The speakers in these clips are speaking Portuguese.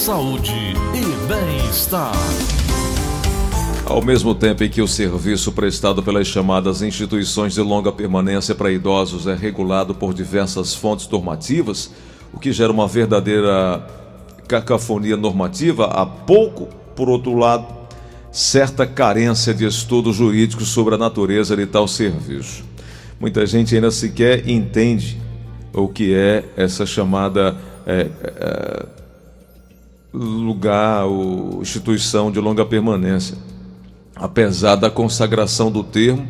saúde e bem-estar. Ao mesmo tempo em que o serviço prestado pelas chamadas instituições de longa permanência para idosos é regulado por diversas fontes normativas, o que gera uma verdadeira cacofonia normativa, há pouco, por outro lado, certa carência de estudo jurídico sobre a natureza de tal serviço. Muita gente ainda sequer entende o que é essa chamada é, é, lugar ou instituição de longa permanência. Apesar da consagração do termo,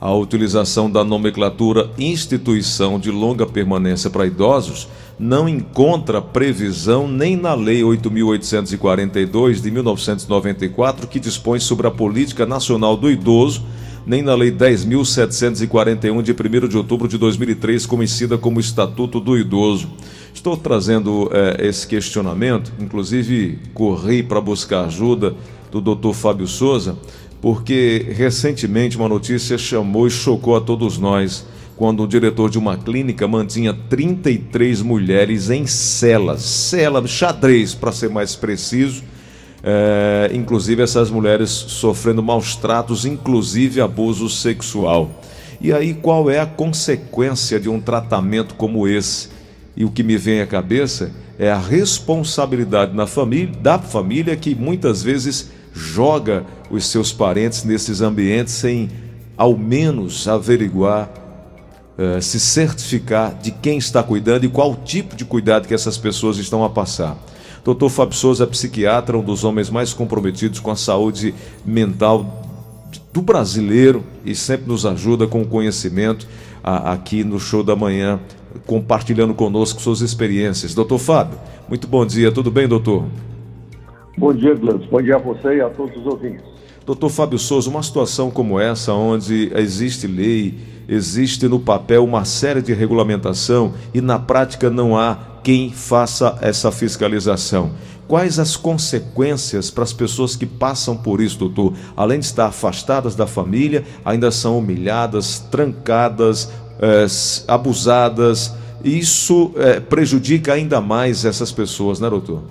a utilização da nomenclatura instituição de longa permanência para idosos não encontra previsão nem na Lei 8.842 de 1994, que dispõe sobre a Política Nacional do Idoso, nem na Lei 10.741 de 1 de outubro de 2003, conhecida como Estatuto do Idoso. Estou trazendo eh, esse questionamento, inclusive corri para buscar ajuda do Dr. Fábio Souza, porque recentemente uma notícia chamou e chocou a todos nós quando o diretor de uma clínica mantinha 33 mulheres em celas, cela xadrez para ser mais preciso, é, inclusive essas mulheres sofrendo maus tratos, inclusive abuso sexual. E aí qual é a consequência de um tratamento como esse? E o que me vem à cabeça é a responsabilidade na família, da família que muitas vezes joga os seus parentes nesses ambientes sem ao menos averiguar eh, se certificar de quem está cuidando e qual tipo de cuidado que essas pessoas estão a passar. Dr. Fábio Souza, psiquiatra, um dos homens mais comprometidos com a saúde mental do brasileiro e sempre nos ajuda com o conhecimento a, aqui no Show da Manhã, compartilhando conosco suas experiências. Doutor Fábio, muito bom dia, tudo bem, doutor? Bom dia, Gleison. Bom dia a você e a todos os ouvintes. Doutor Fábio Souza, uma situação como essa, onde existe lei, existe no papel uma série de regulamentação e na prática não há quem faça essa fiscalização. Quais as consequências para as pessoas que passam por isso, doutor? Além de estar afastadas da família, ainda são humilhadas, trancadas, eh, abusadas. Isso eh, prejudica ainda mais essas pessoas, né, doutor?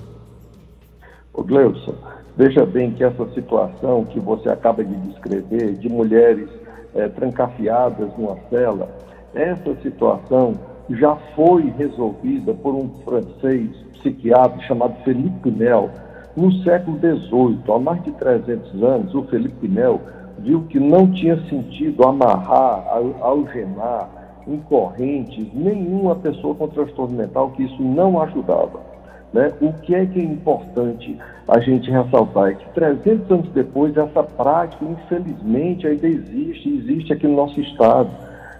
O Gleuson, Veja bem que essa situação que você acaba de descrever, de mulheres é, trancafiadas numa cela, essa situação já foi resolvida por um francês psiquiatra chamado Felipe Pinel no século XVIII. Há mais de 300 anos, o Felipe Pinel viu que não tinha sentido amarrar, algemar em correntes nenhuma pessoa com transtorno mental, que isso não ajudava. Né? O que é que é importante a gente ressaltar é que 300 anos depois essa prática, infelizmente, ainda existe, existe aqui no nosso estado.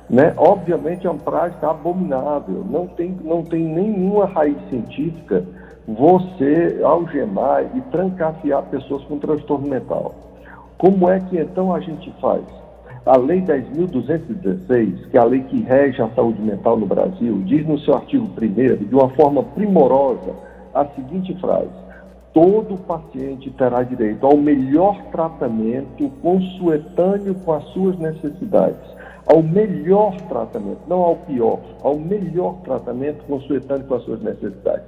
Né? Obviamente é uma prática abominável, não tem, não tem nenhuma raiz científica você algemar e trancafiar pessoas com transtorno mental. Como é que então a gente faz? A Lei 10.216, que é a lei que rege a saúde mental no Brasil, diz no seu artigo 1 de uma forma primorosa, a seguinte frase: todo paciente terá direito ao melhor tratamento consuetâneo com as suas necessidades. Ao melhor tratamento, não ao pior, ao melhor tratamento consuetâneo com as suas necessidades.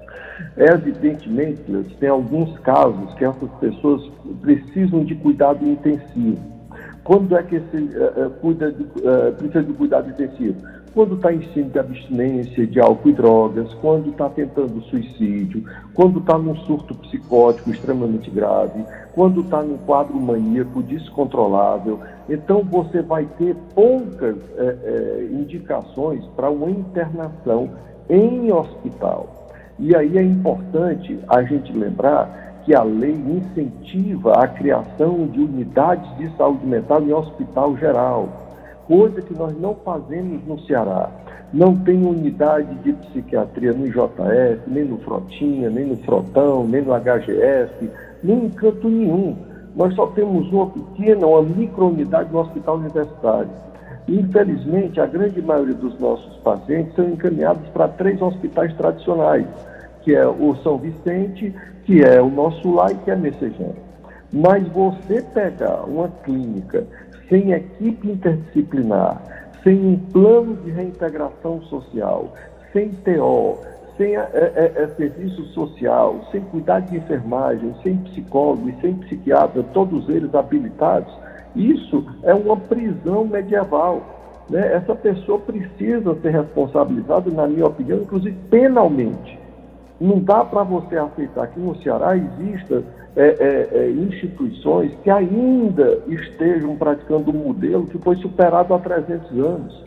É evidentemente, tem alguns casos que essas pessoas precisam de cuidado intensivo. Quando é que esse uh, cuida de, uh, precisa de cuidado intensivo? quando está em cima de abstinência de álcool e drogas, quando está tentando suicídio, quando está num surto psicótico extremamente grave, quando está num quadro maníaco descontrolável. Então, você vai ter poucas é, é, indicações para uma internação em hospital. E aí é importante a gente lembrar que a lei incentiva a criação de unidades de saúde mental em hospital geral coisa que nós não fazemos no Ceará. Não tem unidade de psiquiatria no IJF, nem no Frotinha, nem no Frotão, nem no HGF, nem em canto nenhum. Nós só temos uma pequena, uma micro-unidade no hospital universitário. Infelizmente, a grande maioria dos nossos pacientes são encaminhados para três hospitais tradicionais, que é o São Vicente, que é o nosso lar e que é Messejana. Mas você pegar uma clínica sem equipe interdisciplinar, sem um plano de reintegração social, sem TO, sem é, é, é, serviço social, sem cuidado de enfermagem, sem psicólogo e sem psiquiatra, todos eles habilitados, isso é uma prisão medieval. Né? Essa pessoa precisa ser responsabilizada, na minha opinião, inclusive penalmente. Não dá para você aceitar que no Ceará exista é, é, é, instituições que ainda estejam praticando um modelo que foi superado há 300 anos.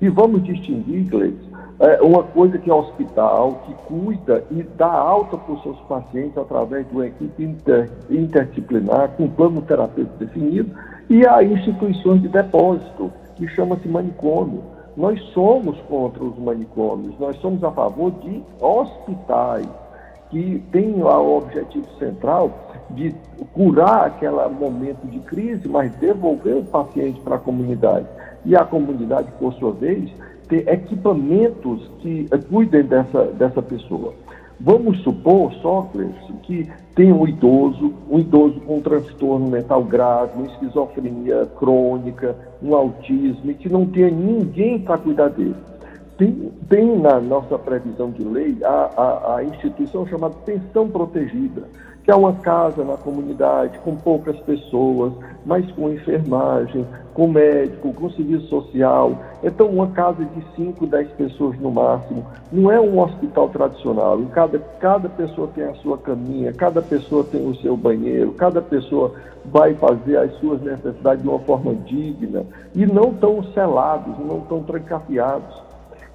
E vamos distinguir, Gleice, é, uma coisa que é hospital, que cuida e dá alta para os seus pacientes através de uma equipe inter, interdisciplinar, com plano terapêutico definido, e há instituições de depósito, que chama-se manicômio. Nós somos contra os manicômios, nós somos a favor de hospitais que têm o objetivo central de curar aquele momento de crise, mas devolver o paciente para a comunidade. E a comunidade, por sua vez, ter equipamentos que cuidem dessa, dessa pessoa. Vamos supor, Sócrates, que tem um idoso, um idoso com um transtorno mental grave, uma esquizofrenia crônica, um autismo, e que não tenha ninguém para cuidar dele. Tem, tem, na nossa previsão de lei a, a, a instituição chamada pensão protegida que é uma casa na comunidade com poucas pessoas, mas com enfermagem, com médico, com serviço social. Então, uma casa de 5, 10 pessoas no máximo. Não é um hospital tradicional. Cada, cada pessoa tem a sua caminha, cada pessoa tem o seu banheiro, cada pessoa vai fazer as suas necessidades de uma forma digna e não tão selados, não tão trancafiados.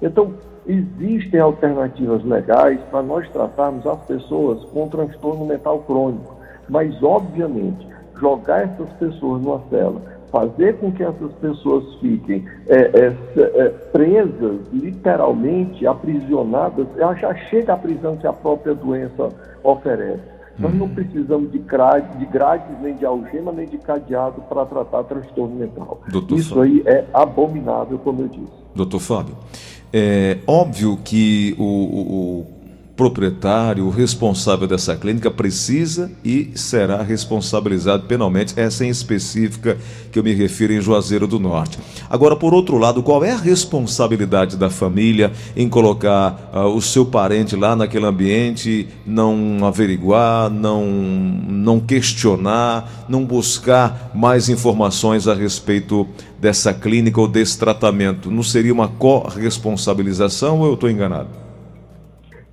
Então, existem alternativas legais para nós tratarmos as pessoas com transtorno mental crônico, mas, obviamente, jogar essas pessoas numa cela, fazer com que essas pessoas fiquem é, é, é, presas, literalmente aprisionadas, já chega à prisão que a própria doença oferece. Nós não uhum. precisamos de grade, de grades, nem de algema, nem de cadeado para tratar transtorno mental. Doutor Isso Fábio. aí é abominável, como eu disse. Doutor Fábio, é óbvio que o, o, o proprietário, o responsável dessa clínica precisa e será responsabilizado penalmente, essa em específica que eu me refiro em Juazeiro do Norte. Agora, por outro lado, qual é a responsabilidade da família em colocar uh, o seu parente lá naquele ambiente, não averiguar, não, não questionar, não buscar mais informações a respeito dessa clínica ou desse tratamento? Não seria uma corresponsabilização ou eu estou enganado?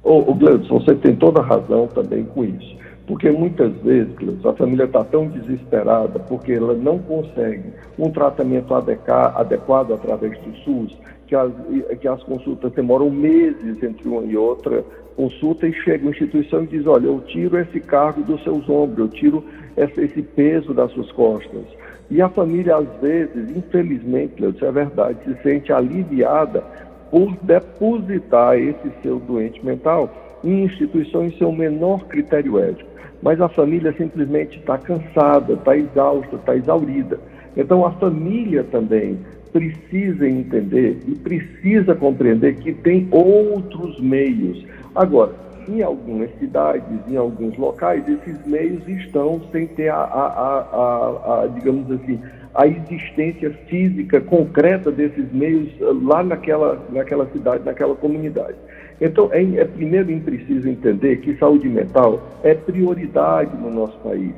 Ô, ô Gleudson, você tem toda a razão também com isso. Porque muitas vezes, a família está tão desesperada porque ela não consegue um tratamento adequado através do SUS, que as, que as consultas demoram meses entre uma e outra consulta e chega a instituição e diz, olha, eu tiro esse cargo dos seus ombros, eu tiro esse, peso das suas costas. E a família, às vezes, infelizmente, isso é verdade, se sente aliviada por depositar esse seu doente mental em instituições sem o menor critério ético. Mas a família simplesmente está cansada, está exausta, está exaurida. Então a família também precisa entender e precisa compreender que tem outros meios. Agora, em algumas cidades, em alguns locais, esses meios estão sem ter a, a, a, a digamos assim, a existência física concreta desses meios eh, lá naquela, naquela cidade, naquela comunidade. Então, é, é primeiro preciso entender que saúde mental é prioridade no nosso país.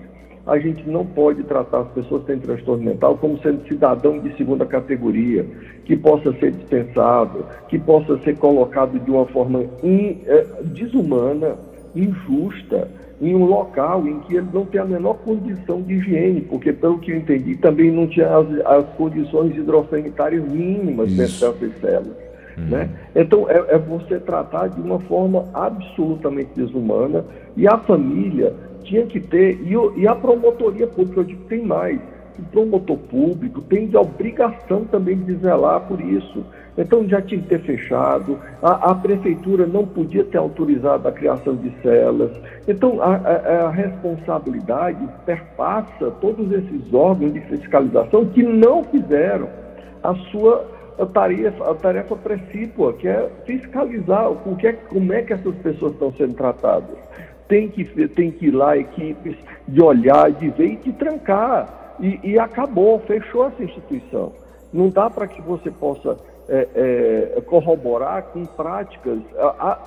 A gente não pode tratar as pessoas que têm transtorno mental como sendo cidadão de segunda categoria, que possa ser dispensado, que possa ser colocado de uma forma in, é, desumana, injusta em um local em que ele não tem a menor condição de higiene, porque, pelo que eu entendi, também não tinha as, as condições hidrossanitárias mínimas dentro dessas células. Uhum. Né? Então, é, é, você tratar de uma forma absolutamente desumana e a família tinha que ter, e, e a promotoria pública, eu digo, tem mais o promotor público tem de obrigação também de zelar por isso. Então já tinha que ter fechado, a, a prefeitura não podia ter autorizado a criação de celas. Então a, a, a responsabilidade perpassa todos esses órgãos de fiscalização que não fizeram a sua tarefa, a tarefa precípua, que é fiscalizar o que é, como é que essas pessoas estão sendo tratadas. Tem que, tem que ir lá, equipes, de olhar, de ver e de trancar e, e acabou, fechou essa instituição. Não dá para que você possa é, é, corroborar com práticas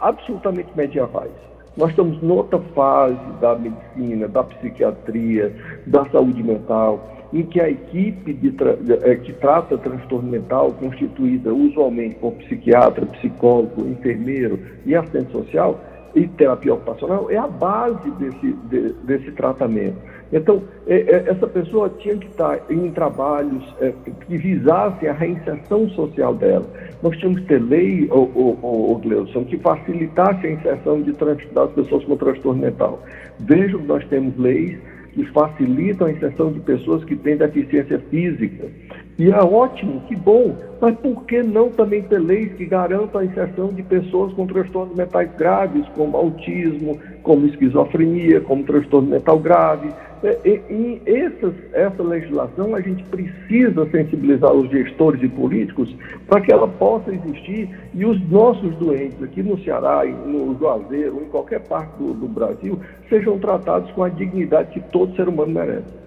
absolutamente medievais. Nós estamos noutra fase da medicina, da psiquiatria, da saúde mental, em que a equipe tra é, que trata transtorno mental, constituída usualmente por psiquiatra, psicólogo, enfermeiro e assistente social, e terapia ocupacional é a base desse, de, desse tratamento. Então, é, é, essa pessoa tinha que estar em trabalhos é, que visassem a reinserção social dela. Nós tínhamos que ter lei, o, o, o, Gleuson, que facilitasse a inserção de, das pessoas com transtorno mental. Vejam que nós temos leis que facilitam a inserção de pessoas que têm deficiência física. E é ótimo, que bom, mas por que não também ter leis que garantam a inserção de pessoas com transtornos mentais graves, como autismo, como esquizofrenia, como transtorno mental grave? É, e, e essas, essa legislação a gente precisa sensibilizar os gestores e políticos para que ela possa existir e os nossos doentes aqui no Ceará, no Juazeiro, em qualquer parte do, do Brasil, sejam tratados com a dignidade que todo ser humano merece.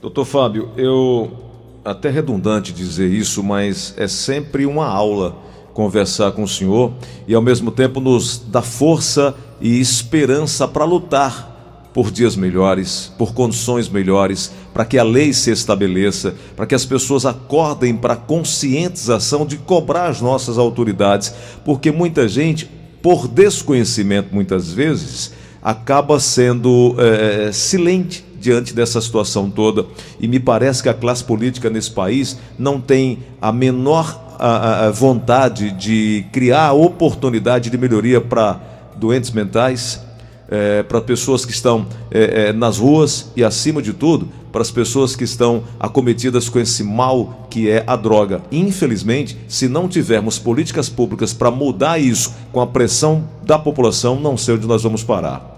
Doutor Fábio, eu até redundante dizer isso, mas é sempre uma aula conversar com o senhor e ao mesmo tempo nos dá força e esperança para lutar por dias melhores, por condições melhores, para que a lei se estabeleça, para que as pessoas acordem para a conscientização de cobrar as nossas autoridades, porque muita gente, por desconhecimento muitas vezes, acaba sendo é, silente diante dessa situação toda. E me parece que a classe política nesse país não tem a menor a, a vontade de criar oportunidade de melhoria para doentes mentais, é, para pessoas que estão é, é, nas ruas e, acima de tudo, para as pessoas que estão acometidas com esse mal que é a droga. Infelizmente, se não tivermos políticas públicas para mudar isso com a pressão da população, não sei onde nós vamos parar.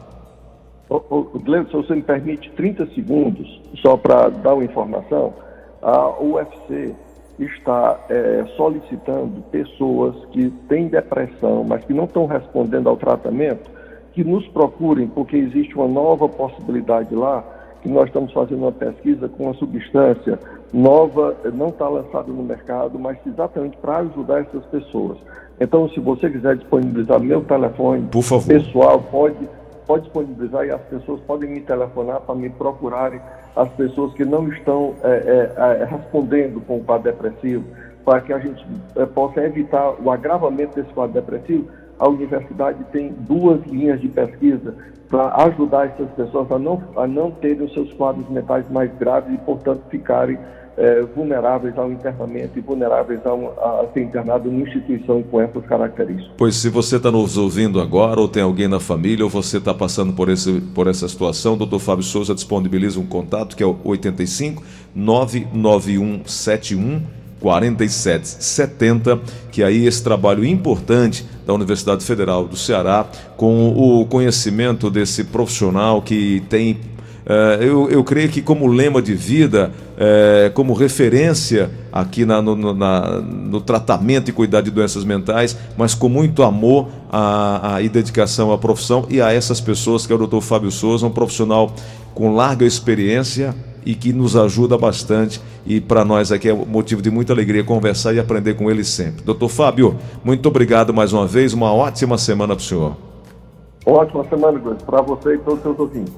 Gleison, se você me permite 30 segundos, só para dar uma informação, a UFC está é, solicitando pessoas que têm depressão, mas que não estão respondendo ao tratamento, que nos procurem, porque existe uma nova possibilidade lá, que nós estamos fazendo uma pesquisa com uma substância nova, não está lançada no mercado, mas exatamente para ajudar essas pessoas. Então, se você quiser disponibilizar meu telefone pessoal, pode, pode disponibilizar e as pessoas podem me telefonar para me procurarem as pessoas que não estão é, é, é respondendo com o quadro depressivo, para que a gente é, possa evitar o agravamento desse quadro depressivo. A universidade tem duas linhas de pesquisa para ajudar essas pessoas a não, a não terem os seus quadros mentais mais graves e, portanto, ficarem é, vulneráveis ao internamento e vulneráveis a, um, a, ser internado numa instituição com essas características. Pois se você está nos ouvindo agora, ou tem alguém na família, ou você está passando por, esse, por essa situação, o doutor Fábio Souza disponibiliza um contato que é o 85 99171 4770, que aí esse trabalho importante da Universidade Federal do Ceará, com o conhecimento desse profissional que tem, eh, eu, eu creio que como lema de vida, eh, como referência aqui na, no, na, no tratamento e cuidado de doenças mentais, mas com muito amor a, a, e dedicação à profissão e a essas pessoas, que é o doutor Fábio Souza, um profissional com larga experiência e que nos ajuda bastante. E para nós aqui é motivo de muita alegria conversar e aprender com ele sempre. Doutor Fábio, muito obrigado mais uma vez. Uma ótima semana para o senhor. Ótima semana, para você e todos os seus ouvintes.